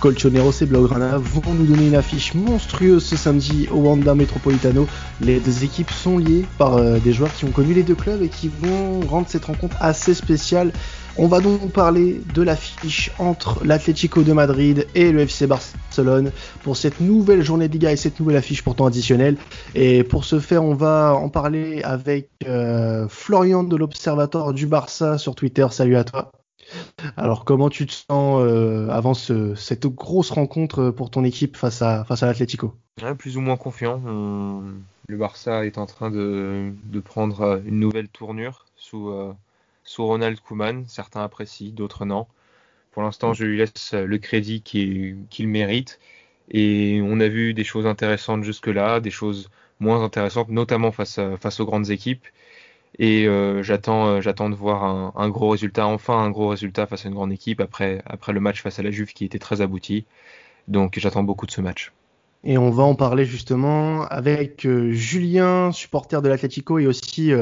Colchoneros et Blaugrana vont nous donner une affiche monstrueuse ce samedi au Wanda Metropolitano. Les deux équipes sont liées par euh, des joueurs qui ont connu les deux clubs et qui vont rendre cette rencontre assez spéciale. On va donc parler de l'affiche entre l'Atlético de Madrid et le FC Barcelone pour cette nouvelle journée de Liga et cette nouvelle affiche pourtant additionnelle. Et pour ce faire, on va en parler avec euh, Florian de l'Observatoire du Barça sur Twitter. Salut à toi. Alors, comment tu te sens euh, avant cette grosse rencontre pour ton équipe face à, l'Atlético? Plus ou moins confiant. Le Barça est en train de, prendre une nouvelle tournure sous, euh, Ronald Koeman. Certains apprécient, d'autres non. Pour l'instant, je lui laisse le crédit qu'il mérite. Et on a vu des choses intéressantes jusque-là, des choses moins intéressantes, notamment face aux grandes équipes. Et euh, j'attends, euh, j'attends de voir un, gros résultat, enfin un gros résultat face à une grande équipe après, après le match face à la Juve qui était très abouti. Donc j'attends beaucoup de ce match. Et on va en parler justement avec euh, Julien, supporter de l'Atlético et aussi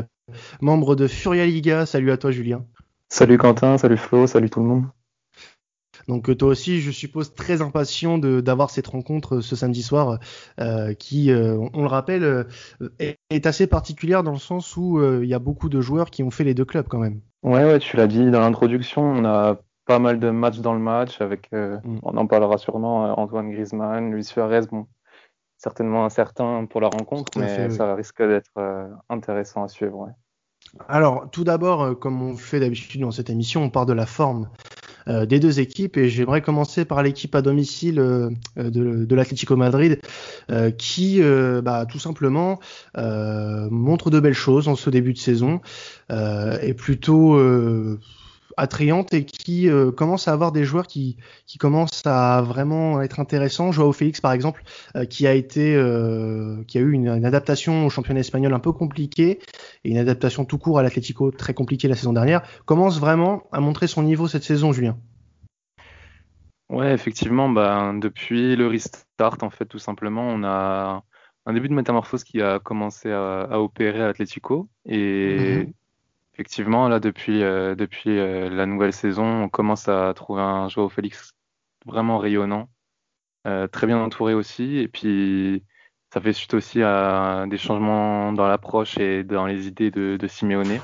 membre de Furia Liga. Salut à toi Julien. Salut Quentin, salut Flo, salut tout le monde. Donc euh, toi aussi, je suppose très impatient d'avoir cette rencontre euh, ce samedi soir, euh, qui, on, le rappelle, est, assez particulière dans le sens où il y a beaucoup de joueurs qui ont fait les deux clubs quand même. Ouais, ouais, tu l'as dit dans l'introduction, on a pas mal de matchs dans le match avec, mm. on en parlera sûrement, Antoine Griezmann, Luis Suarez, bon, certainement incertain pour la rencontre, mais ça risque d'être intéressant à suivre. Ouais. Alors, tout d'abord, comme on fait d'habitude dans cette émission, on part de la forme des deux équipes. Et j'aimerais commencer par l'équipe à domicile euh, de, de l'Atlético Madrid, euh, qui bah, tout simplement montre de belles choses en ce début de saison, et plutôt attrayante et qui euh, commence à avoir des joueurs qui, qui commencent à vraiment être intéressants. Joao Félix, par exemple, euh, qui a été, euh, qui a eu une, adaptation au championnat espagnol un peu compliquée et une adaptation tout court à l'Atlético très compliquée la saison dernière, commence vraiment à montrer son niveau cette saison, Julien. Ouais, effectivement, bah, depuis le restart, en fait, tout simplement, on a un début de métamorphose qui a commencé à, opérer à l'Atlético et mhm. Effectivement, là, depuis, euh, depuis euh, la nouvelle saison, on commence à trouver un Joao Félix vraiment rayonnant, euh, très bien entouré aussi. Et puis, ça fait suite aussi à des changements dans l'approche et dans les idées de, de Simeone.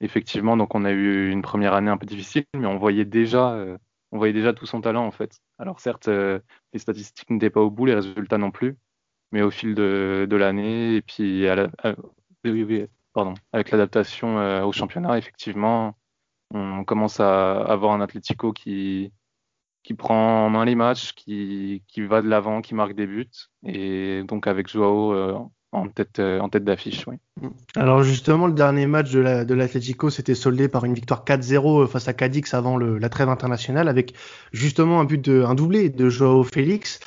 Effectivement, donc on a eu une première année un peu difficile, mais on voyait déjà, on voyait déjà tout son talent en fait. Alors certes, les statistiques n'étaient pas au bout, les résultats non plus, mais au fil de, l'année et puis avec l'adaptation euh, au championnat, effectivement, on commence à avoir un Atlético qui, qui prend en main les matchs, qui, qui va de l'avant, qui marque des buts, et donc avec Joao euh, en tête, euh, tête d'affiche. Oui. Alors justement, le dernier match de l'Atlético s'était soldé par une victoire 4-0 face à Cadix avant la trêve internationale, avec justement un but de, un doublé de Joao Félix.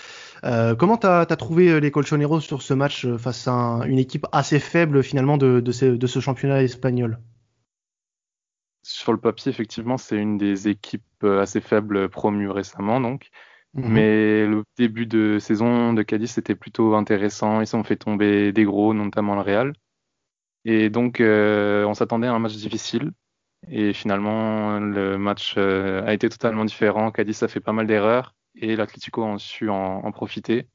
Euh, comment tu as, trouvé euh, les Colchoneros sur ce match euh, face à une équipe assez faible finalement de, de, ce, championnat espagnol? Sur le papier, effectivement, c'est une des équipes assez faibles promues récemment, donc. Mhm. Mais le début de saison de Cadiz était plutôt intéressant. Ils ont fait tomber des gros, notamment le Real. Et donc, on s'attendait à un match difficile. Et finalement, le match a été totalement différent. Cadiz a fait pas mal d'erreurs et l'Atlético a su en, profiter.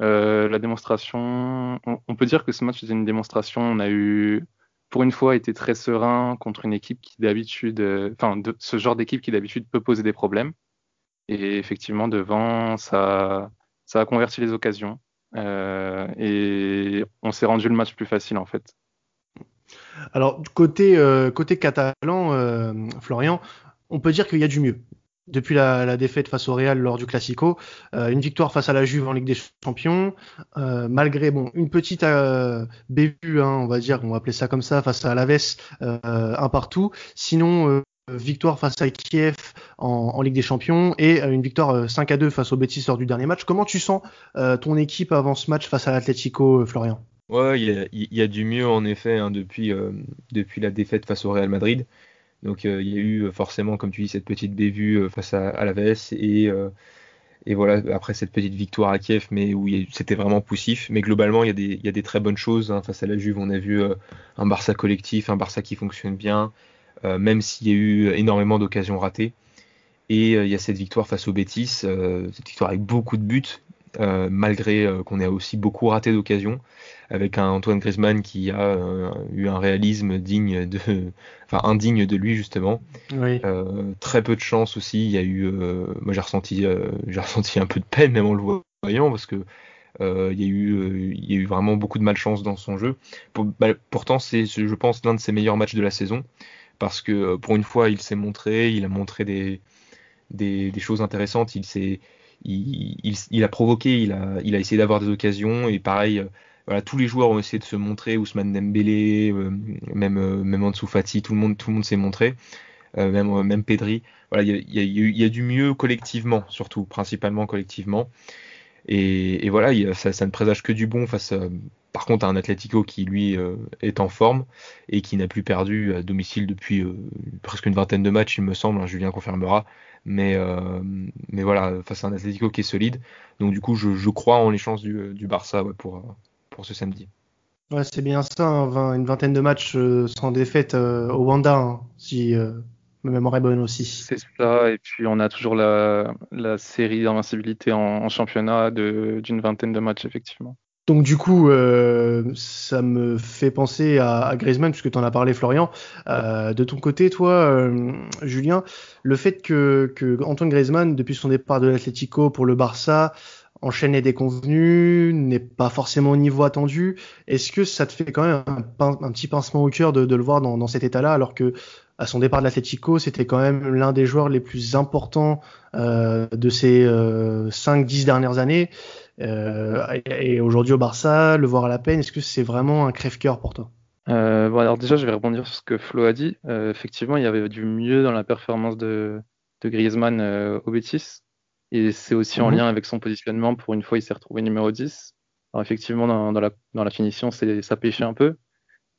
Euh, la démonstration, on, peut dire que ce match était une démonstration. On a eu, pour une fois, été très serein contre une équipe qui d'habitude, euh, enfin, ce genre d'équipe qui d'habitude peut poser des problèmes. Et effectivement, devant, ça, ça a converti les occasions. Euh, et on s'est rendu le match plus facile en fait. Alors côté côté catalan, Florian, on peut dire qu'il y a du mieux depuis la, défaite face au Real lors du Classico, euh, une victoire face à la Juve en Ligue des Champions, euh, malgré bon une petite euh, hein, on va dire, on va appeler ça comme ça, face à Alaves, euh, un partout. Sinon, victoire face à Kiev en, Ligue des Champions et une victoire 5 à 2 face au Betis lors du dernier match. Comment tu sens ton équipe avant ce match face à l'Atlético, Florian? Ouais, il y a, du mieux en effet hein, depuis, depuis la défaite face au Real Madrid. Donc euh, il y a eu euh, forcément, comme tu dis, cette petite bévue euh, face à, à l'Aves et voilà, après cette petite victoire à Kiev, mais où c'était vraiment poussif. Mais globalement, il y a des, il y a des très bonnes choses. Hein. Face à la Juve, on a vu un Barça collectif, un Barça qui fonctionne bien, même s'il y a eu énormément d'occasions ratées. Et il y a cette victoire face au Betis, cette victoire avec beaucoup de buts, malgré qu'on ait aussi beaucoup raté d'occasions, avec un Antoine Griezmann qui a eu un réalisme digne de, enfin indigne de lui justement. très peu de chance aussi. Il y a eu, moi j'ai ressenti, j'ai ressenti un peu de peine même en le voyant parce que euh, il, y a eu, euh, il y a eu vraiment beaucoup de malchance dans son jeu. Bah, pourtant, c'est, je pense, l'un de ses meilleurs matchs de la saison parce que euh, pour une fois, il s'est montré, il a montré des, des, choses intéressantes, il s'est il, a provoqué, il a, essayé d'avoir des occasions et pareil, voilà, tous les joueurs ont essayé de se montrer, Ousmane Dembélé, même même Ansu Fati, tout le monde tout le monde s'est montré, même même Pedri. Voilà, il y a, du mieux collectivement, surtout principalement collectivement. Et, voilà, ça, ne présage que du bon face, par contre, un Atlético qui lui euh, est en forme et qui n'a plus perdu à domicile depuis euh, presque une vingtaine de matchs, il me semble. Hein, Julien confirmera. Mais, euh, mais voilà, face à un Atlético qui est solide. Donc du coup, je, crois en les chances du, Barça pour, pour ce samedi. Ouais, c'est bien ça, hein, une vingtaine de matchs sans défaite au Wanda, hein, si Ma mémoire est bonne aussi. C'est ça, et puis on a toujours la, série d'invincibilité en, championnat d'une vingtaine de matchs, effectivement. Donc du coup, euh, ça me fait penser à, Griezmann, puisque tu en as parlé, Florian. Euh, de ton côté, toi, euh, Julien, le fait que, Antoine Griezmann, depuis son départ de l'Atlético pour le Barça, enchaîne les déconvenus, n'est pas forcément au niveau attendu, est-ce que ça te fait quand même un, petit pincement au cœur de, le voir dans, dans cet état-là, alors que à son départ de l'Atlético, c'était quand même l'un des joueurs les plus importants de ces euh, 5-10 dernières années? Euh, et, aujourd'hui au Barça, le voir à la peine, est-ce que c'est vraiment un crève-cœur pour toi? Euh, bon, alors déjà, je vais rebondir sur ce que Flo a dit. Euh, effectivement, il y avait du mieux dans la performance de, de Griezmann au Betis. Et c'est aussi en mhm. lien avec son positionnement. Pour une fois, il s'est retrouvé numéro 10. Alors effectivement, dans, dans, la, dans la finition, ça pêchait un peu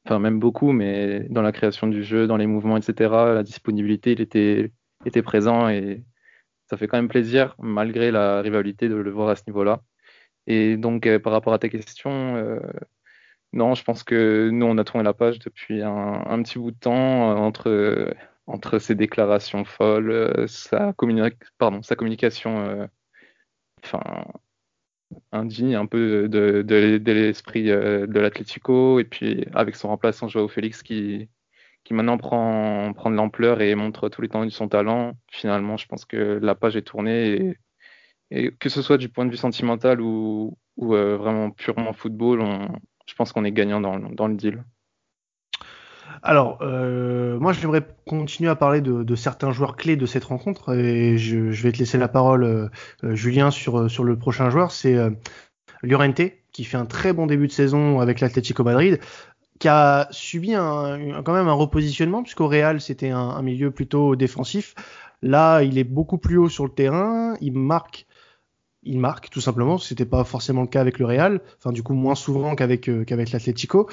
enfin même beaucoup, mais dans la création du jeu, dans les mouvements, etc., la disponibilité, il était, était présent et ça fait quand même plaisir, malgré la rivalité, de le voir à ce niveau-là. Et donc, euh, par rapport à ta question, euh, non, je pense que nous, on a tourné la page depuis un, petit bout de temps euh, entre, entre ses déclarations folles, sa, pardon, sa communication indigne un peu de, de, l'esprit de l'Atlético et puis avec son remplaçant Joao Félix qui, qui maintenant prend, prend de l'ampleur et montre tous les temps de son talent. Finalement, je pense que la page est tournée que ce soit du point de vue sentimental ou, euh, vraiment purement football, je pense qu'on est gagnant dans, le deal. Alors, euh, moi, j'aimerais continuer à parler de, certains joueurs clés de cette rencontre et je, vais te laisser la parole, euh, Julien, sur, le prochain joueur. C'est Llorente qui fait un très bon début de saison avec l'Atlético Madrid, qui a subi quand même un repositionnement puisqu'au Real c'était un, milieu plutôt défensif. Là, il est beaucoup plus haut sur le terrain, il marque il marque tout simplement, c'était pas forcément le cas avec le Real, enfin du coup moins souvent qu'avec qu'avec l'Atlético.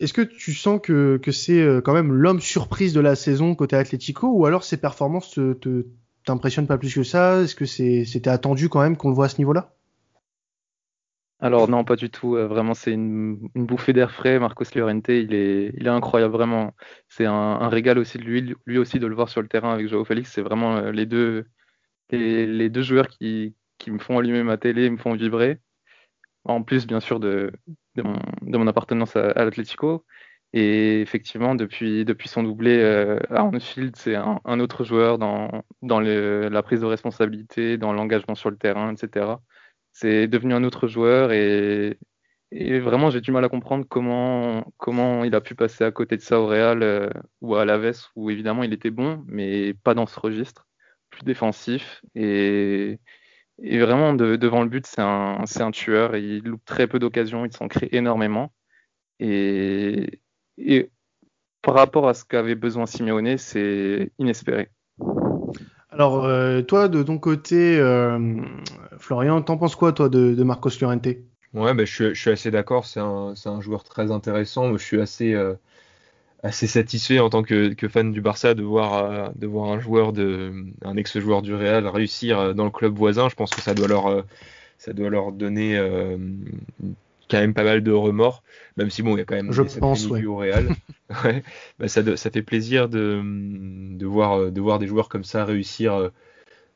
Est-ce que tu sens que, c'est euh, quand même l'homme surprise de la saison côté Atlético ou alors ses performances te, t'impressionnent pas plus que ça? Est-ce que c'était attendu quand même qu'on le voit à ce niveau-là? Alors non, pas du tout. Euh, vraiment, c'est une, bouffée d'air frais. Marcos Llorente, il est, incroyable, vraiment. C'est un, régal aussi de lui, lui aussi de le voir sur le terrain avec Joao Félix. C'est vraiment euh, les, deux joueurs qui, qui me font allumer ma télé, me font vibrer. En plus, bien sûr, de, mon, appartenance à, à l'Atlético. Et effectivement, depuis, son doublé euh, à Anfield, c'est un, autre joueur dans, la prise de responsabilité, dans l'engagement sur le terrain, etc. C'est devenu un autre joueur et, vraiment, j'ai du mal à comprendre comment, il a pu passer à côté de ça au Real euh, ou à l'Aves, où évidemment il était bon, mais pas dans ce registre, plus défensif. Et, et vraiment, devant le but, c'est un, un, tueur. Il loupe très peu d'occasions, il s'en crée énormément. Et, et, par rapport à ce qu'avait besoin Simeone, c'est inespéré. Alors, euh, toi, de ton côté, euh, Florian, t'en penses quoi, toi, de, Marcos Llorente? Ouais, bah, je, suis, assez d'accord. C'est un, un, joueur très intéressant. Je suis assez. Euh, assez satisfait en tant que, fan du Barça de voir, euh, de voir un joueur de, un ex-joueur du Real réussir euh, dans le club voisin. Je pense que ça doit leur, euh, ça doit leur donner quand même pas mal de remords, même si bon, il y a quand même je pense, ouais. au Real. ouais, bah, ça, ça fait plaisir de, de, voir, de voir des joueurs comme ça réussir.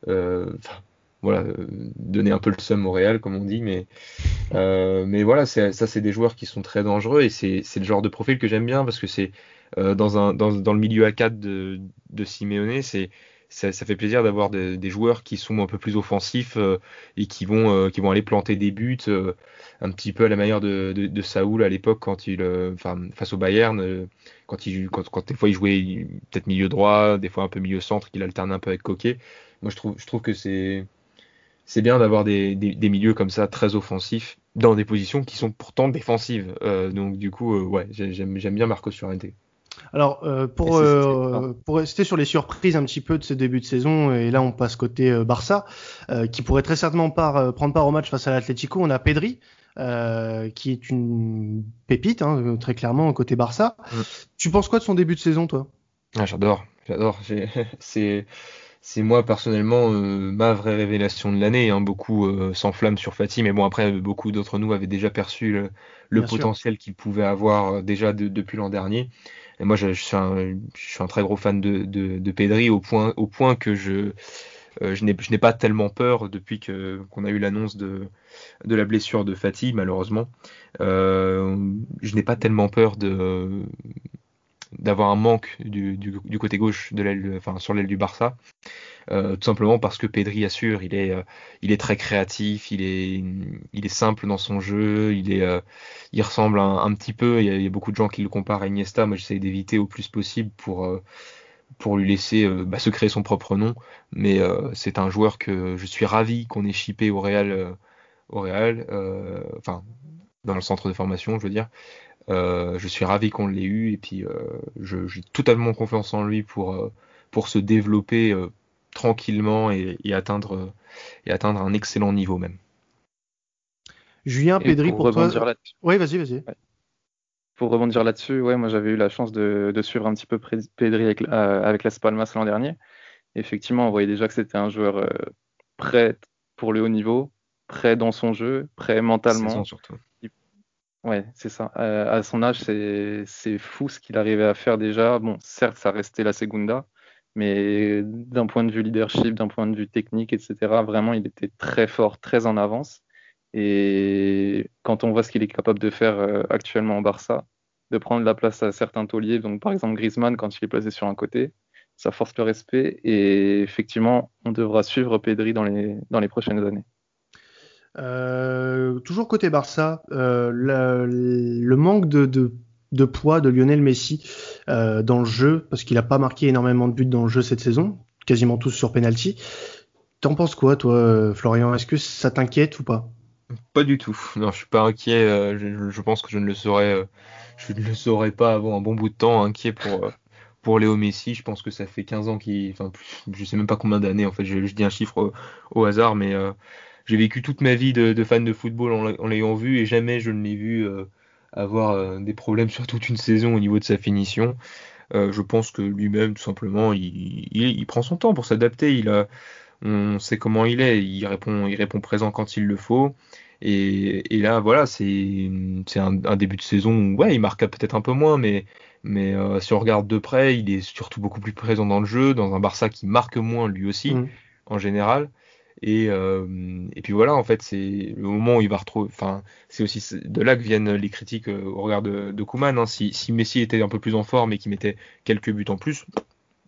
Euh, voilà, donner un peu le seum au Real, comme on dit, mais, euh, mais voilà, ça, c'est des joueurs qui sont très dangereux et c'est le genre de profil que j'aime bien parce que c'est euh, dans, le milieu A4 de, de Simeone, ça, fait plaisir d'avoir des joueurs qui sont un peu plus offensifs euh, et qui vont, euh, qui vont aller planter des buts, un petit peu à la manière de, de, Saoul à l'époque face au Bayern, quand des fois il jouait peut-être milieu droit, des fois un peu milieu centre, qu'il alterne un peu avec Coquet. Moi je trouve, que c'est bien d'avoir des, milieux comme ça très offensifs dans des positions qui sont pourtant défensives. donc du coup, j'aime bien Marco Llorente. Alors, euh, pour, euh, pour rester sur les surprises un petit peu de ce début de saison, et là on passe côté euh, Barça, qui pourrait très certainement pas prendre part au match face à l'Atlético, on a Pedri, qui est une pépite, hein, très clairement, côté Barça. Mm. Tu penses quoi de son début de saison, toi? Ah, J'adore, j'adore. C'est c'est moi personnellement ma vraie révélation de l'année. Hein. Beaucoup s'enflamment sur Fatih, mais bon après beaucoup d'entre nous avaient déjà perçu le, potentiel qu'il pouvait avoir déjà depuis l'an dernier. Et moi, je, suis un, très gros fan de, de, de Pedri au point, au point que je, euh, je n'ai pas tellement peur depuis que qu'on a eu l'annonce de, de la blessure de Fatih, malheureusement. Euh, je n'ai pas tellement peur de d'avoir un manque du, côté gauche de l'aile, enfin sur l'aile du Barça. Euh, tout simplement parce que Pedri assure, il est, euh, il est très créatif, il est, il est simple dans son jeu, il est, euh, il ressemble un, petit peu. Il y, a, beaucoup de gens qui le comparent à Iniesta. Moi, j'essaie d'éviter au plus possible pour, pour lui laisser bah, se créer son propre nom. Mais c'est un joueur que je suis ravi qu'on ait chippé au Real, au Real, enfin dans le centre de formation, je veux dire. Je suis ravi qu'on l'ait eu et puis j'ai totalement confiance en lui pour, pour se développer tranquillement et, atteindre, et atteindre un excellent niveau même. Julien, Pedri, pour, toi. Oui, vas-y, vas-y. Pour rebondir là-dessus, ouais, moi j'avais eu la chance de, suivre un petit peu Pedri avec, euh, avec Las Palmas l'an dernier. Effectivement, on voyait déjà que c'était un joueur euh, prêt pour le haut niveau, prêt dans son jeu, prêt mentalement. surtout. Ouais, c'est ça. Euh, à son âge, c'est fou ce qu'il arrivait à faire déjà. Bon, certes, ça restait la Segunda, mais d'un point de vue leadership, d'un point de vue technique, etc., vraiment, il était très fort, très en avance. Et quand on voit ce qu'il est capable de faire euh, actuellement en Barça, de prendre la place à certains tauliers, donc par exemple Griezmann quand il est placé sur un côté, ça force le respect. Et effectivement, on devra suivre Pedri dans les, dans les prochaines années. Euh, toujours côté Barça, euh, le, manque de, poids de Lionel Messi euh, dans le jeu, parce qu'il n'a pas marqué énormément de buts dans le jeu cette saison, quasiment tous sur penalty. T'en penses quoi, toi, Florian? Est-ce que ça t'inquiète ou pas? Pas du tout. Non, je suis pas inquiet. Je, pense que je ne le saurais, je ne le saurais pas avant un bon bout de temps. Inquiet pour pour Léo Messi. Je pense que ça fait 15 ans qu'il, enfin, je sais même pas combien d'années. En fait, je, dis un chiffre au, hasard, mais j'ai vécu toute ma vie de, fan de football en, l'ayant vu et jamais je ne l'ai vu avoir euh, des problèmes sur toute une saison au niveau de sa finition. Euh, je pense que lui-même, tout simplement, il, il, prend son temps pour s'adapter. Il a, on sait comment il est. Il répond, il répond présent quand il le faut. Et, et là, voilà, c'est, c'est un, un, début de saison où, ouais, il marque peut-être un peu moins, mais, mais euh, si on regarde de près, il est surtout beaucoup plus présent dans le jeu, dans un Barça qui marque moins lui aussi, mmh. en général. Et, euh, et puis voilà, en fait, c'est le moment où il va retrouver. Enfin, c'est aussi de là que viennent les critiques euh, au regard de, de Kuman. Hein. Si, si, Messi était un peu plus en forme et qu'il mettait quelques buts en plus,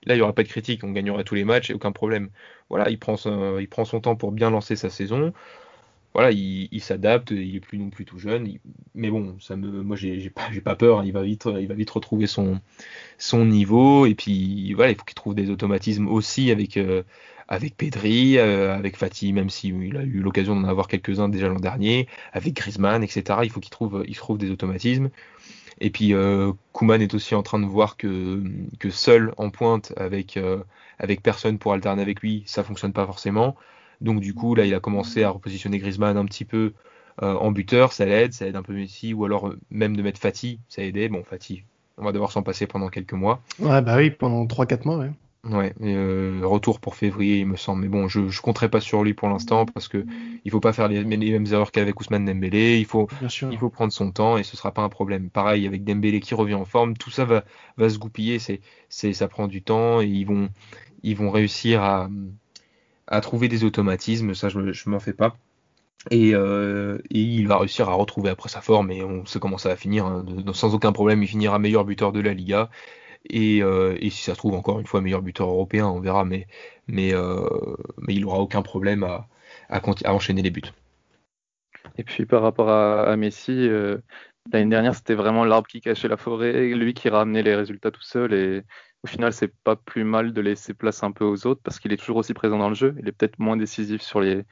là, il n'y aurait pas de critique. On gagnerait tous les matchs et aucun problème. Voilà, il prend son, il prend son temps pour bien lancer sa saison. Voilà, il, il s'adapte. Il est plus non plus tout jeune. mais bon, ça me, moi, j'ai pas, pas peur. Il va vite, il va vite retrouver son, son niveau. Et puis voilà, il faut qu'il trouve des automatismes aussi avec. Euh, avec Pedri, euh, avec Fatih, même s'il a eu l'occasion d'en avoir quelques-uns déjà l'an dernier, avec Griezmann, etc. Il faut qu'il trouve, il trouve des automatismes. Et puis euh, Kuman est aussi en train de voir que, que seul en pointe avec, euh, avec personne pour alterner avec lui, ça fonctionne pas forcément. Donc du coup là il a commencé à repositionner Griezmann un petit peu euh, en buteur, ça l'aide, ça aide un peu Messi, ou alors même de mettre Fatih, ça a aidé. Bon Fatih, on va devoir s'en passer pendant quelques mois. Ouais bah oui, pendant 3-4 mois ouais. Ouais, euh, retour pour février, il me semble. Mais bon, je ne compterai pas sur lui pour l'instant parce que il faut pas faire les, mêmes erreurs qu'avec Ousmane Dembélé. Il faut, il faut prendre son temps et ce sera pas un problème. Pareil avec Dembélé qui revient en forme, tout ça va, va se goupiller. C'est, c'est, ça prend du temps et ils vont, ils vont réussir à, à trouver des automatismes. Ça, je, je m'en fais pas. Et, euh, et, il va réussir à retrouver après sa forme et on sait comment ça va finir. Hein. sans aucun problème, il finira meilleur buteur de la Liga. Euh, et, si ça se trouve encore une fois meilleur buteur européen, on verra, mais, mais, euh, il n'aura aucun problème à, à, enchaîner les buts. Et puis par rapport à, Messi, euh, l'année dernière c'était vraiment l'arbre qui cachait la forêt, lui qui ramenait les résultats tout seul et au final c'est pas plus mal de laisser place un peu aux autres parce qu'il est toujours aussi présent dans le jeu, il est peut-être moins décisif sur les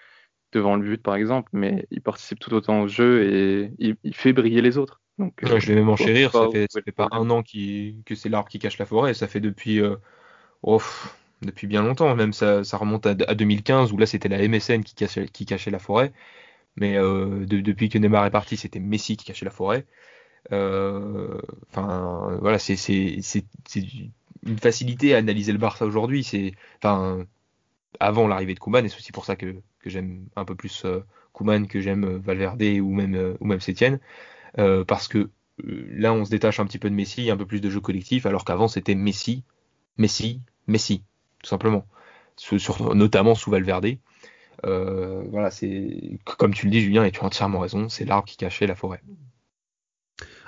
devant le but par exemple, mais il participe tout autant au jeu et il fait briller les autres. Donc, euh, je vais même enchérir, ça fait, ça fait pas un an qui, que c'est l'arbre qui cache la forêt, ça fait depuis, euh, oh, depuis bien longtemps, même ça, ça remonte à, 2015 où là c'était la MSN qui cachait, qui cachait la forêt, mais euh, depuis que Neymar est parti, c'était Messi qui cachait la forêt. Enfin, voilà, c'est une facilité à analyser le Barça aujourd'hui. C'est, enfin, avant l'arrivée de Koeman, et c'est aussi pour ça que, que j'aime un peu plus Koeman que j'aime Valverde ou même ou même Sétienne. Euh, parce que euh, là on se détache un petit peu de Messi, un peu plus de jeu collectif, alors qu'avant c'était Messi, Messi, Messi, tout simplement, notamment sous Valverde. Euh, voilà, c'est comme tu le dis, Julien, et tu as entièrement raison, c'est l'arbre qui cachait la forêt.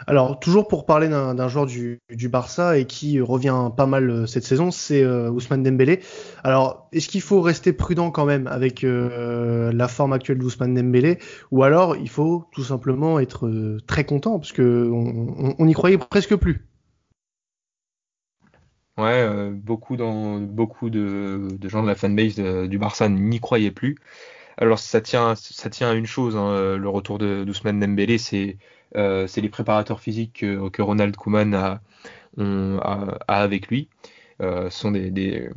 Alors, toujours pour parler d'un joueur du, Barça et qui revient pas mal euh, cette saison, c'est euh, Ousmane Dembélé. Alors, est-ce qu'il faut rester prudent quand même avec euh, la forme actuelle d'Ousmane Dembélé? Ou alors il faut tout simplement être très content parce que on n'y croyait presque plus? Ouais, beaucoup, de, gens de la fanbase du Barça n'y croyaient plus. Alors ça tient, à une chose, hein, le retour d'Ousmane Dembélé, c'est c'est les préparateurs physiques que, Ronald Koeman a, avec lui. Euh, sont des,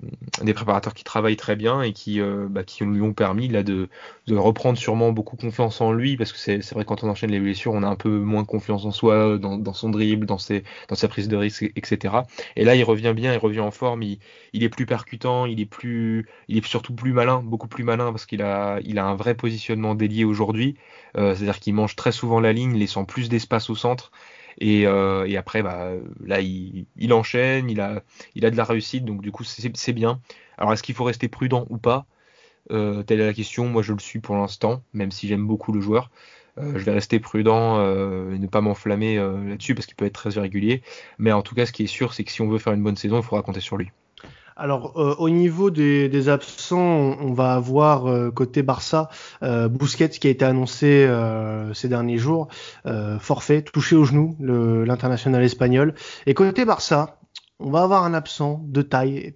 préparateurs qui travaillent très bien et qui, euh, bah, qui lui ont permis là, de, reprendre sûrement beaucoup confiance en lui parce que c'est vrai quand on enchaîne les blessures on a un peu moins confiance en soi dans, son dribble dans, ses, dans sa prise de risque etc et là il revient bien il revient en forme il, est plus percutant il est plus il est surtout plus malin beaucoup plus malin parce qu'il a il a un vrai positionnement délié aujourd'hui. Euh, c'est à dire qu'il mange très souvent la ligne laissant plus d'espace au centre euh, et, après, bah, là, il, enchaîne, il a, de la réussite, donc du coup, c'est bien. Alors, est-ce qu'il faut rester prudent ou pas? Euh, Telle est la question. Moi, je le suis pour l'instant, même si j'aime beaucoup le joueur. Euh, je vais rester prudent et ne pas m'enflammer là-dessus parce qu'il peut être très irrégulier. Mais en tout cas, ce qui est sûr, c'est que si on veut faire une bonne saison, il faudra compter sur lui. Alors euh, au niveau des, absents, on, va avoir euh, côté Barça euh, Busquets qui a été annoncé euh, ces derniers jours, forfait, touché au genou, l'international espagnol. Et côté Barça, on va avoir un absent de taille,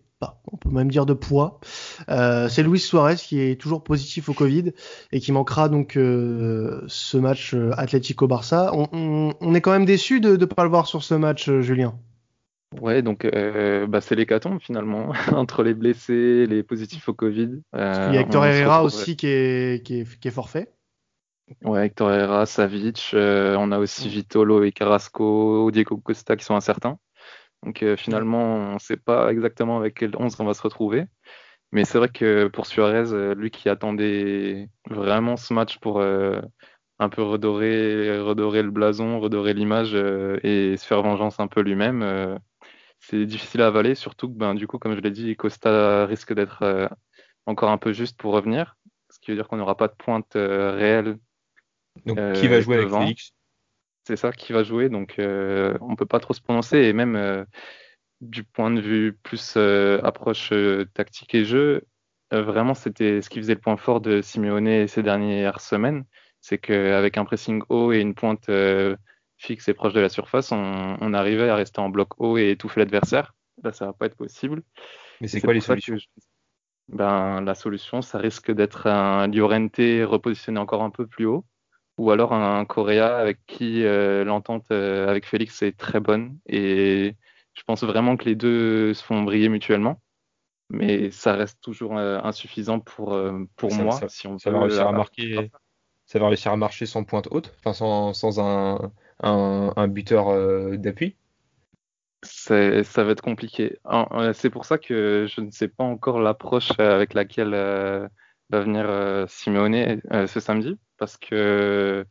on peut même dire de poids. c'est Luis Suarez qui est toujours positif au Covid et qui manquera donc ce match Atlético Barça. On, est quand même déçu de ne pas le voir sur ce match, Julien. Ouais, donc euh, bah, c'est l'hécatombe finalement, entre les blessés, les positifs au Covid. Euh, Il y a Hector Herrera aussi qui est, qui, est, qui est, forfait. Ouais, Hector Herrera, Savic, euh, on a aussi Vitolo et Carrasco, Diego Costa qui sont incertains. Donc finalement, on ne sait pas exactement avec quel 11 on va se retrouver. Mais c'est vrai que pour Suarez, lui qui attendait vraiment ce match pour un peu redorer, redorer le blason, redorer l'image et se faire vengeance un peu lui-même, c'est difficile à avaler, surtout que ben, du coup, comme je l'ai dit, Costa risque d'être euh, encore un peu juste pour revenir, ce qui veut dire qu'on n'aura pas de pointe euh, réelle. Donc qui va jouer avec Félix? C'est ça, qui va jouer, donc euh, on peut pas trop se prononcer, et même du point de vue plus approche tactique et jeu, vraiment c'était ce qui faisait le point fort de Simeone ces dernières semaines, c'est qu'avec un pressing haut et une pointe fixe et proche de la surface, on, arrivait à rester en bloc haut et étouffer l'adversaire. Là, ça va pas être possible. Mais c'est quoi les solutions ben, La solution, ça risque d'être un Llorente repositionné encore un peu plus haut, ou alors un Correa avec qui euh, l'entente euh, avec Félix est très bonne. Et je pense vraiment que les deux se font briller mutuellement. Mais ça reste toujours euh, insuffisant pour, pour moi. si on ça va réussir à marquer, ça va réussir à marcher sans pointe haute, enfin sans, sans un, un, buteur euh, d'appui ça va être compliqué. C'est pour ça que je ne sais pas encore l'approche avec laquelle va venir Simeone ce samedi, parce que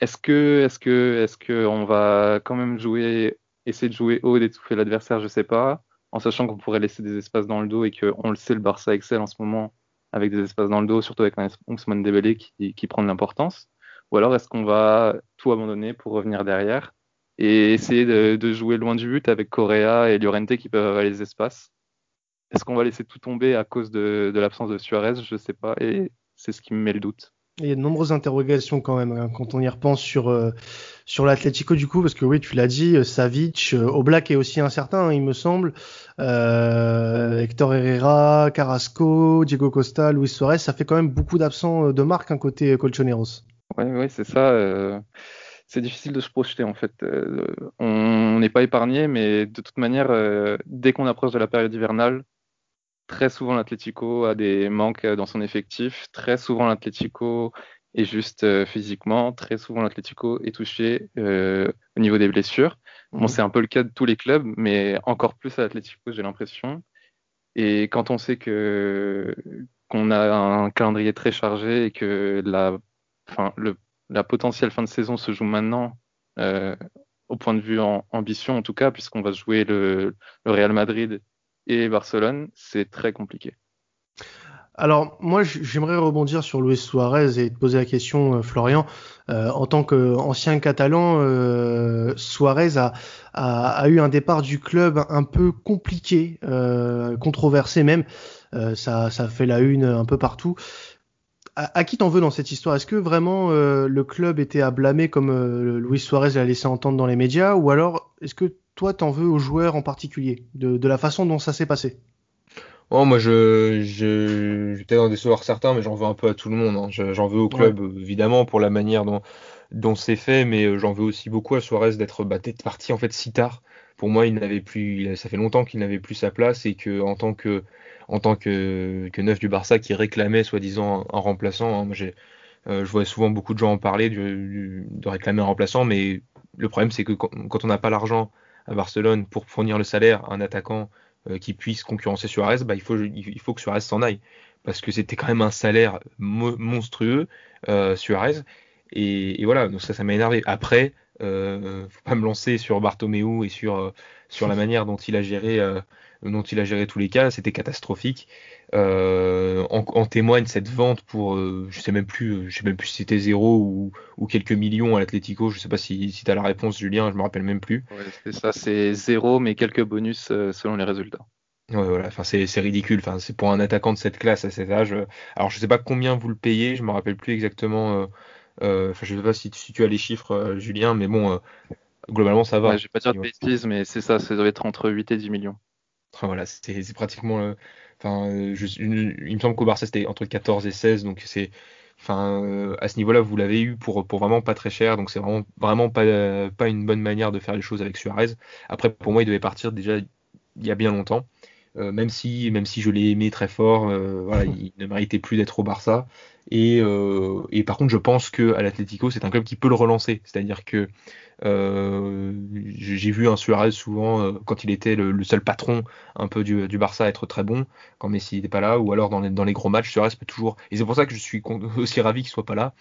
est-ce que, est-ce que, est-ce que on va quand même jouer, essayer de jouer haut, d'étouffer l'adversaire, je sais pas, en sachant qu'on pourrait laisser des espaces dans le dos et que on le sait, le Barça excelle en ce moment avec des espaces dans le dos, surtout avec un Ousmane Dembélé qui, qui prend de l'importance. Ou alors est-ce qu'on va tout abandonner pour revenir derrière et essayer de, jouer loin du but avec Correa et Llorente qui peuvent avoir les espaces? Est-ce qu'on va laisser tout tomber à cause de, l'absence de Suarez? Je sais pas et c'est ce qui me met le doute. Il y a de nombreuses interrogations quand même hein, quand on y repense sur euh, sur l'Atlético du coup parce que oui tu l'as dit euh, Savic, euh, Oblak est aussi incertain hein, il me semble, Hector Herrera, Carrasco, Diego Costa, Luis Suarez ça fait quand même beaucoup d'absents de marque hein, côté Colchoneros. Oui ouais c'est ça. c'est difficile de se projeter en fait. on n'est pas épargné mais de toute manière dès qu'on approche de la période hivernale Très souvent, l'Atlético a des manques dans son effectif. Très souvent, l'Atlético est juste euh, physiquement. Très souvent, l'Atlético est touché euh, au niveau des blessures. Bon, mhm. c'est un peu le cas de tous les clubs, mais encore plus à l'Atlético, j'ai l'impression. Et quand on sait que qu'on a un calendrier très chargé et que la, enfin, la potentielle fin de saison se joue maintenant, euh, au point de vue ambition en tout cas, puisqu'on va jouer le, Real Madrid et Barcelone, c'est très compliqué. Alors moi j'aimerais rebondir sur Luis Suarez et te poser la question euh, Florian. Euh, en tant qu'ancien catalan, Suarez a, eu un départ du club un peu compliqué, controversé même. ça fait la une un peu partout. À, à qui t'en veux dans cette histoire? Est-ce que vraiment le club était à blâmer comme Luis Suarez l'a laissé entendre dans les médias? Ou alors est-ce que toi t'en veux aux joueurs en particulier, de, la façon dont ça s'est passé? Oh, moi, je, je, je peut-être en décevoir certains, mais j'en veux un peu à tout le monde. Hein. J'en veux au club, évidemment, pour la manière dont, dont c'est fait, mais euh, j'en veux aussi beaucoup à Suarez d'être bah, parti en fait si tard. Pour moi, il n'avait plus, ça fait longtemps qu'il n'avait plus sa place et que en tant que, en tant que, que neuf du Barça qui réclamait soi-disant un, remplaçant, hein, moi euh, je vois souvent beaucoup de gens en parler de réclamer un remplaçant, mais le problème c'est que quand on n'a pas l'argent à Barcelone pour fournir le salaire à un attaquant euh, qui puisse concurrencer Suarez, bah, il, faut, il faut que Suarez s'en aille. Parce que c'était quand même un salaire monstrueux, euh, Suarez. Et, voilà, donc ça, ça m'a énervé. Après, euh, faut pas me lancer sur Bartomeu et sur, euh, sur la manière dont il a géré, dont il a géré tous les cas. C'était catastrophique. Euh, en, témoigne cette vente pour, euh, je sais même plus, euh, je sais même plus si c'était zéro ou, ou, quelques millions à l'Atlético. Je sais pas si, si tu as la réponse, Julien, je me rappelle même plus. Ouais, c'est ça, c'est zéro, mais quelques bonus selon les résultats. Ouais, voilà, enfin, c'est, c'est ridicule. Enfin, c'est pour un attaquant de cette classe à cet âge. Alors, je sais pas combien vous le payez, je me rappelle plus exactement. Enfin, je sais pas si, si, tu as les chiffres, Julien, mais bon, globalement, ça va. je vais pas dire de bêtises, mais c'est ça, ça doit être entre 8 et 10 millions. Voilà, c'est, pratiquement Enfin, euh, il me semble qu'au Barça c'était entre 14 et 16, donc c'est, enfin, euh, à ce niveau-là vous l'avez eu pour vraiment pas très cher, donc c'est vraiment vraiment pas une bonne manière de faire les choses avec Suarez. Après, pour moi, il devait partir déjà il y a bien longtemps. Euh, même si même si je l'ai aimé très fort, il ne méritait plus d'être au Barça. Et, et, par contre, je pense que à l'Atlético, c'est un club qui peut le relancer. C'est-à-dire que euh, j'ai vu un Suarez souvent euh, quand il était le, seul patron un peu du, du, Barça être très bon quand Messi n'était pas là ou alors dans les, gros matchs Suarez peut toujours et c'est pour ça que je suis aussi ravi qu'il soit pas là.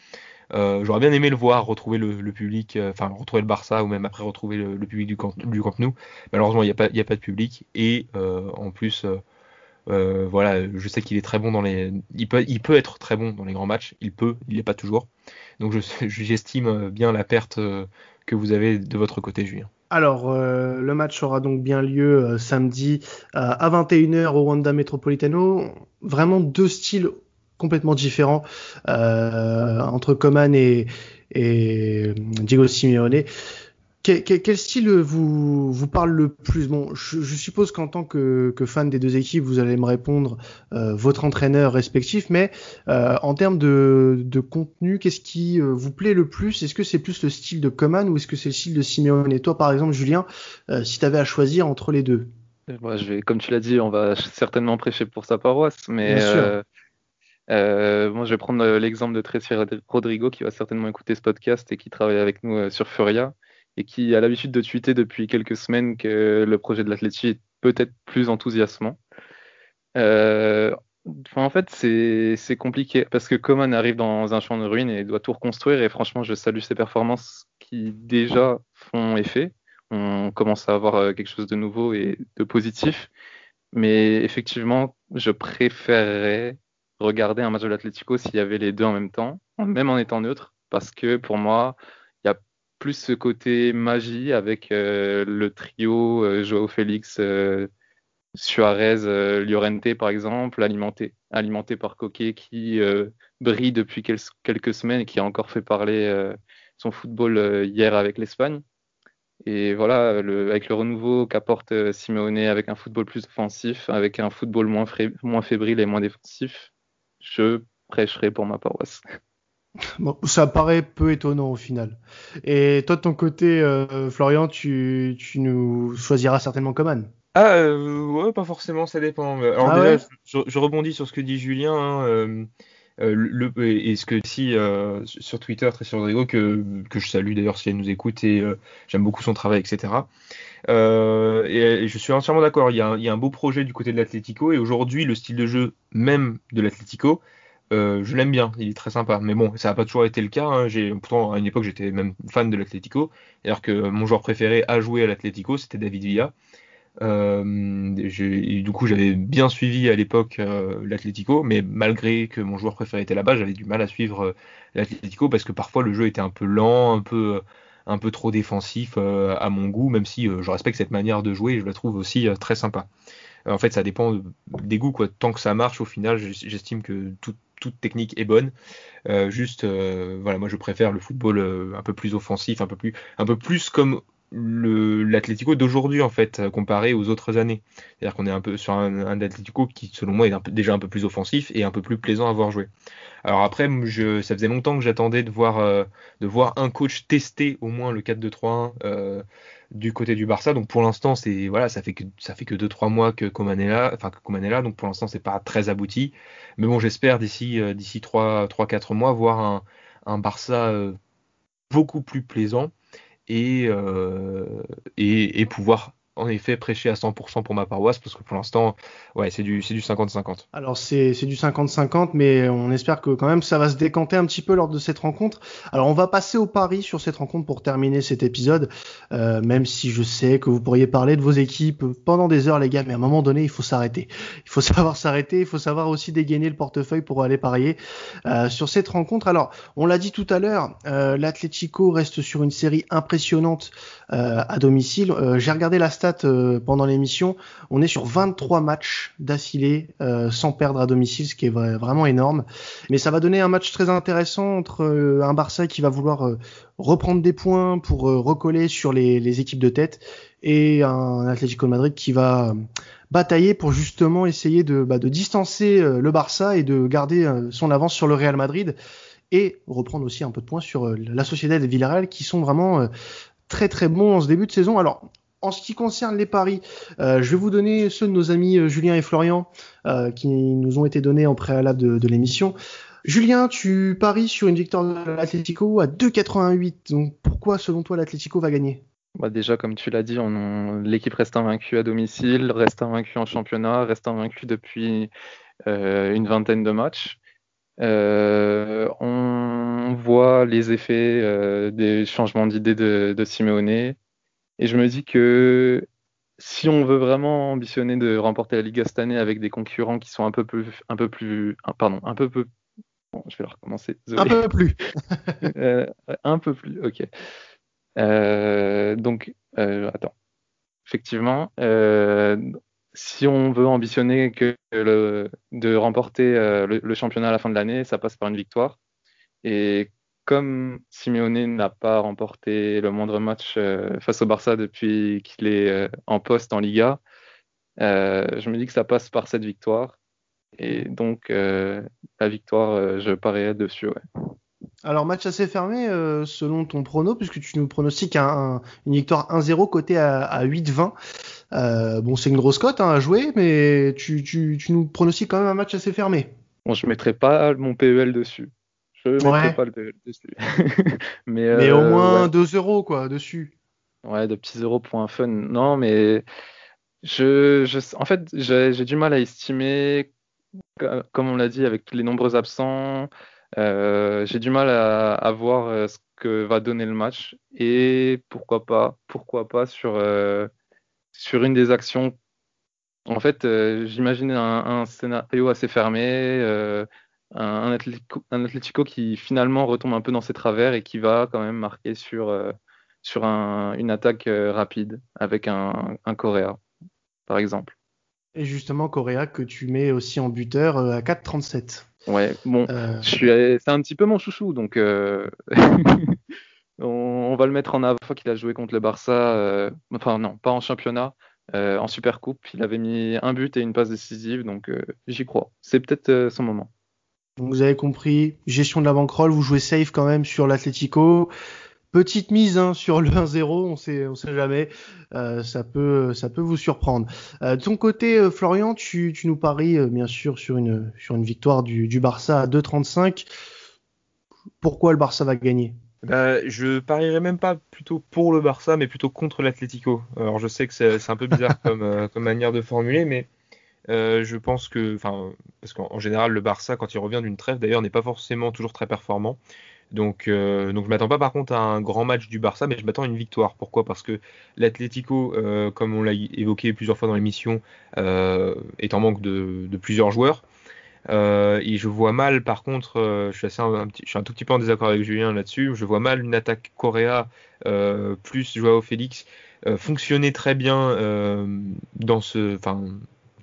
Euh, j'aurais bien aimé le voir retrouver le, public enfin retrouver le Barça ou même après retrouver le, public du camp, Nou. Malheureusement il n'y a pas de public. Et en plus euh, voilà, je sais qu'il est très bon dans les. Il peut, il peut être très bon dans les grands matchs. Il peut, il n'est pas toujours. Donc j'estime bien la perte que vous avez de votre côté, Julien alors, euh, le match aura donc bien lieu euh, samedi euh, à 21h au Wanda Metropolitano. Vraiment deux styles complètement différents entre Coman et, et Diego Simeone. Quel, style vous, vous parle le plus? Bon, je, suppose qu'en tant que, fan des deux équipes, vous allez me répondre euh, votre entraîneur respectif, mais euh, en termes de, contenu, qu'est-ce qui euh, vous plaît le plus? Est-ce que c'est plus le style de Coman ou est-ce que c'est le style de Simeone? Et toi, par exemple, Julien, si tu avais à choisir entre les deux? Moi, je vais, Comme tu l'as dit, on va certainement prêcher pour sa paroisse, mais moi, je vais prendre l'exemple de Tracy Rodrigo qui va certainement écouter ce podcast et qui travaille avec nous sur Furia et qui a l'habitude de tweeter depuis quelques semaines que le projet de l'Atleti est peut-être plus enthousiasmant. Euh, en fait, c'est compliqué parce que Coman arrive dans un champ de ruines et doit tout reconstruire. Et franchement, je salue ses performances qui déjà font effet. On commence à avoir euh, quelque chose de nouveau et de positif. Mais effectivement, je préférerais regarder un match de l'Atlético s'il y avait les deux en même temps, même en étant neutre, parce que pour moi, plus ce côté magie avec euh, le trio euh, Joao Félix, euh, Suarez, Llorente par exemple, alimenté, alimenté par Coquet qui brille depuis quelques semaines et qui a encore fait parler son football hier avec l'Espagne. Et voilà, avec le renouveau qu'apporte Simeone avec un football plus offensif, avec un football moins, moins fébrile et moins défensif, je prêcherai pour ma paroisse. Bon, ça paraît peu étonnant au final. Et toi, de ton côté, euh, Florian, tu, tu, nous choisiras certainement Coman. Ah, euh, ouais, pas forcément, ça dépend. Alors, ah déjà, je, rebondis sur ce que dit Julien. Hein, euh, euh le, et ce que si sur Twitter, Tracy Rodrigo, que, que je salue d'ailleurs si elle nous écoute et j'aime beaucoup son travail, etc. Et, je suis entièrement d'accord. Il, il y a un beau projet du côté de l'Atlético et aujourd'hui, le style de jeu même de l'Atlético, euh, je l'aime bien. Il est très sympa. Mais bon, ça n'a pas toujours été le cas. Hein. Pourtant, à une époque, j'étais même fan de l'Atlético. Alors que mon joueur préféré à jouer à l'Atlético, c'était David Villa. Euh, du coup, j'avais bien suivi à l'époque euh, l'Atlético, mais malgré que mon joueur préféré était là-bas, j'avais du mal à suivre euh, l'Atlético parce que parfois le jeu était un peu lent, un peu un peu trop défensif à mon goût, même si je respecte cette manière de jouer et je la trouve aussi très sympa. en fait, ça dépend des goûts, quoi. Tant que ça marche, au final, j'estime que toute technique est bonne. juste, voilà, moi je préfère le football un peu plus offensif, un peu plus, un peu plus comme l'Atlético d'aujourd'hui en fait comparé aux autres années. C'est-à-dire qu'on est un peu sur un, Atlético qui selon moi est déjà un peu plus offensif et un peu plus plaisant à voir jouer. Alors après, ça faisait longtemps que j'attendais de voir, euh, de voir un coach tester au moins le 4-2-3-1 euh, du côté du Barça. Donc pour l'instant, c'est voilà, ça fait que ça fait que 2-3 mois que Coman est là, enfin que. Donc pour l'instant, c'est pas très abouti. Mais bon, j'espère d'ici euh, d'ici 3-4 mois voir un, un Barça euh, beaucoup plus plaisant et, et, et pouvoir en effet prêcher à 100% pour ma paroisse parce que pour l'instant, ouais, c'est du, c'est du 50-50. Alors c'est, du 50-50, mais on espère que quand même ça va se décanter un petit peu lors de cette rencontre. Alors on va passer au pari sur cette rencontre pour terminer cet épisode, euh, même si je sais que vous pourriez parler de vos équipes pendant des heures, les gars, mais à un moment donné, il faut s'arrêter. Il faut savoir s'arrêter, il faut savoir aussi dégainer le portefeuille pour aller parier euh, sur cette rencontre. Alors, on l'a dit tout à l'heure, euh, l'Atlético reste sur une série impressionnante euh, à domicile. J'ai regardé la euh, pendant l'émission. On est sur 23 matchs d'affilée sans perdre à domicile, ce qui est vraiment énorme. Mais ça va donner un match très intéressant entre un Barça qui va vouloir reprendre des points pour recoller sur les, équipes de tête et un Atlético de Madrid qui va batailler pour justement essayer de, bah, distancer le Barça et de garder son avance sur le Real Madrid et reprendre aussi un peu de points sur la Sociedad de Villarreal qui sont vraiment très très bon en ce début de saison. Alors, en ce qui concerne les paris, euh, je vais vous donner ceux de nos amis euh, Julien et Florian euh, qui nous ont été donnés en préalable de, l'émission. Julien, tu paries sur une victoire de l'Atlético à 2,88. Donc pourquoi selon toi l'Atlético va gagner? Bah déjà, comme tu l'as dit, l'équipe reste invaincue à domicile, reste invaincue en championnat, reste invaincue depuis une vingtaine de matchs. On voit les effets des changements d'idées de, de. Et je me dis que si on veut vraiment ambitionner de remporter la Liga cette année avec des concurrents qui sont un peu plus, un peu plus, pardon, un peu plus, bon, je vais recommencer. Un peu plus. euh, un peu plus, ok. Euh, donc, euh, attends. Effectivement, si on veut ambitionner que de remporter euh, le, championnat à la fin de l'année, ça passe par une victoire. Et comme Simeone n'a pas remporté le moindre match euh, face au Barça depuis qu'il est euh, en poste en Liga, je me dis que ça passe par cette victoire. Et donc, la victoire, je parie dessus. Alors, match assez fermé selon ton prono, puisque tu nous pronostiques une victoire 1-0 côté à, à 8-20. Euh, bon, c'est une grosse cote hein, à jouer, mais tu, tu, tu, nous pronostiques quand même un match assez fermé. Bon, je mettrai pas mon PEL dessus. Je mettrai pas le dessus. mais, euh, mais, au moins 2 euros quoi dessus. Ouais, de petits euros pour un fun. Non, mais je, je en fait, j'ai du mal à estimer, comme on l'a dit, avec les nombreux absents, euh, j'ai du mal à, à, voir euh, ce que va donner le match et pourquoi pas, pourquoi pas sur, euh, sur une des actions. En fait, j'imaginais un, un, scénario assez fermé, un, un, Atlético, qui finalement retombe un peu dans ses travers et qui va quand même marquer sur, sur une attaque rapide avec un, un Correa, par exemple. Et justement, Correa que tu mets aussi en buteur à 4,37. Ouais, bon, euh... c'est un petit peu mon chouchou, donc euh... on, on, va le mettre en avant qu'il a joué contre le Barça, euh... enfin non, pas en championnat, euh, en Super Coupe. Il avait mis un but et une passe décisive, donc euh, j'y crois. C'est peut-être son moment. Vous avez compris, gestion de la bankroll, vous jouez safe quand même sur l'Atlético. Petite mise hein, sur le 1-0, on sait, sait jamais, euh, ça peut, ça peut vous surprendre. Euh, de ton côté, euh, Florian, tu, nous paries bien sûr sur une, victoire du, Barça à 2,35. Pourquoi le Barça va gagner? Bah, je parierais même pas plutôt pour le Barça, mais plutôt contre l'Atlético. Alors je sais que c'est un peu bizarre comme manière de formuler, mais euh, je pense que, enfin, parce qu'en général le Barça, quand il revient d'une trêve, d'ailleurs, n'est pas forcément toujours très performant. Donc, euh, donc je m'attends pas par contre à un grand match du Barça, mais je m'attends à une victoire. Pourquoi? Parce que l'Atlético, euh, comme on l'a évoqué plusieurs fois dans l'émission, euh, est en manque de, plusieurs joueurs. Et je vois mal, par contre, je, suis assez un, petit, je suis un tout petit peu en désaccord avec Julien là-dessus. Je vois mal une attaque Correa plus Joao Félix fonctionner très bien dans ce,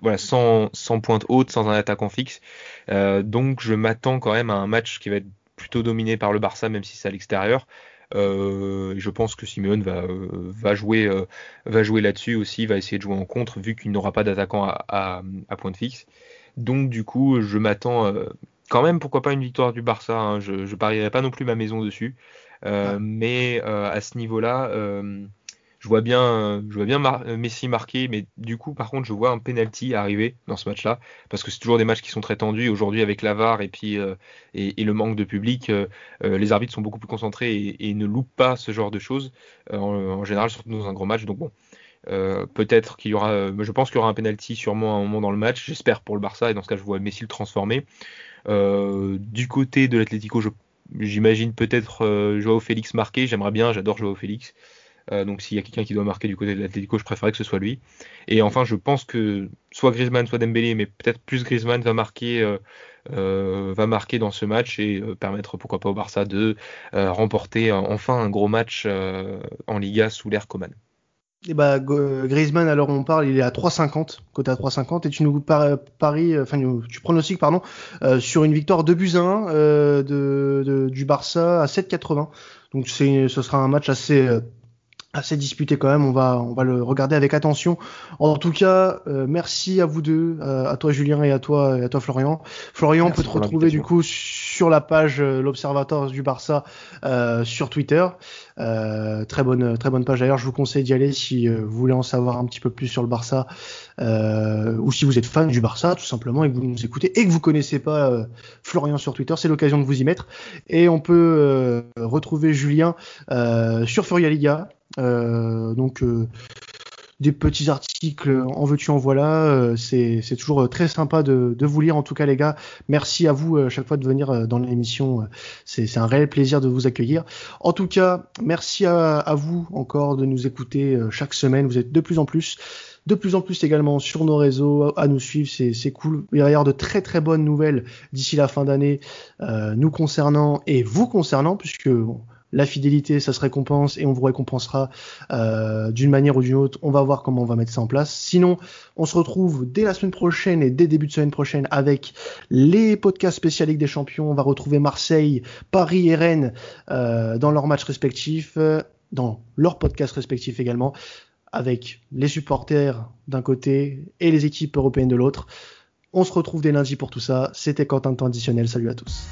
voilà, sans, sans pointe haute, sans un attaquant fixe. donc, je m'attends quand même à un match qui va être plutôt dominé par le Barça, même si c'est à l'extérieur. Euh, je pense que Simeone va, euh, va jouer, euh, va jouer là-dessus aussi, va essayer de jouer en contre, vu qu'il n'aura pas d'attaquant à, à, à point fixe. Donc du coup, je m'attends euh, quand même, pourquoi pas une victoire du Barça. Hein, je, je parierai pas non plus ma maison dessus, euh, mais à ce niveau-là, je vois bien, bien Mar Messi marquer, mais du coup, par contre, je vois un penalty arriver dans ce match-là, parce que c'est toujours des matchs qui sont très tendus. Aujourd'hui, avec l'avare et puis euh, et, le manque de public, euh, les arbitres sont beaucoup plus concentrés et, ne loupent pas ce genre de choses euh, en, en, général, surtout dans un gros match. Donc bon. peut-être qu'il y aura, je pense qu'il y aura un penalty sûrement à un moment dans le match. J'espère pour le Barça et dans ce cas je vois Messi le transformer. du côté de l'Atlético, j'imagine peut-être Joao Félix marqué. J'aimerais bien, j'adore Joao Félix. Euh, donc s'il y a quelqu'un qui doit marquer du côté de l'Atlético, je préférerais que ce soit lui. Et enfin, je pense que soit Griezmann, soit Dembélé, mais peut-être plus Griezmann va marquer, euh, euh, va marquer dans ce match et permettre pourquoi pas au Barça de remporter enfin un gros match en Liga sous l'ère Coman. Et bah Griezmann, alors on parle, il est à 3,50, côté à 3,50, et tu nous paries, enfin tu pronostiques pardon, sur une victoire de buts à 1 de, du Barça à 7,80. Donc ce sera un match assez assez disputé quand même. On va, on va le regarder avec attention. En tout cas, euh, merci à vous deux, euh, à toi Julien et à toi, et à toi Florian. Florian merci peut te retrouver du coup sur la page euh, l'Observatoire du Barça euh, sur Twitter. Très bonne, très bonne page d'ailleurs. Je vous conseille d'y aller si vous voulez en savoir un petit peu plus sur le Barça ou si vous êtes fan du Barça tout simplement et que vous nous écoutez et que vous connaissez pas Florian sur Twitter, c'est l'occasion de vous y mettre. Et on peut retrouver Julien sur Furia Liga. Donc des petits articles en veux-tu en voilà. Euh, c'est toujours très sympa de, vous lire en tout cas les gars. Merci à vous à chaque fois de venir dans l'émission. C'est un réel plaisir de vous accueillir. En tout cas, merci à, vous encore de nous écouter chaque semaine. Vous êtes de plus en plus. De plus en plus également sur nos réseaux, à nous suivre, c'est cool. Il y avoir de très très bonnes nouvelles d'ici la fin d'année, euh, nous concernant et vous concernant, puisque bon, la fidélité, ça se récompense et on vous récompensera euh, d'une manière ou d'une autre. On va voir comment on va mettre ça en place. Sinon, on se retrouve dès la semaine prochaine et dès début de semaine prochaine avec les podcasts spécial des Champions. On va retrouver Marseille, Paris et Rennes euh, dans leurs matchs respectifs, dans leurs podcasts respectifs également, avec les supporters d'un côté et les équipes européennes de l'autre. On se retrouve dès lundi pour tout ça. C'était Quentin additionnel. Salut à tous.